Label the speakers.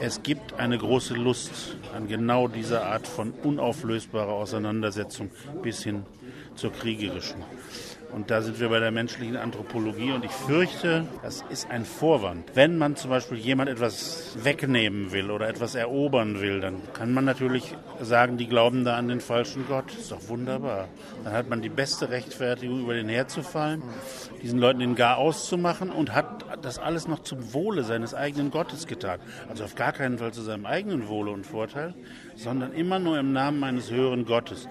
Speaker 1: Es gibt eine große Lust an genau dieser Art von unauflösbarer Auseinandersetzung bis hin zur kriegerischen. Und da sind wir bei der menschlichen Anthropologie und ich fürchte, das ist ein Vorwand. Wenn man zum Beispiel jemand etwas wegnehmen will oder etwas erobern will, dann kann man natürlich sagen, die glauben da an den falschen Gott. Ist doch wunderbar. Dann hat man die beste Rechtfertigung, über den herzufallen, diesen Leuten den Gar auszumachen und hat das alles noch zum Wohle seines eigenen Gottes getan. Also auf gar keinen Fall zu seinem eigenen Wohle und Vorteil, sondern immer nur im Namen eines höheren Gottes.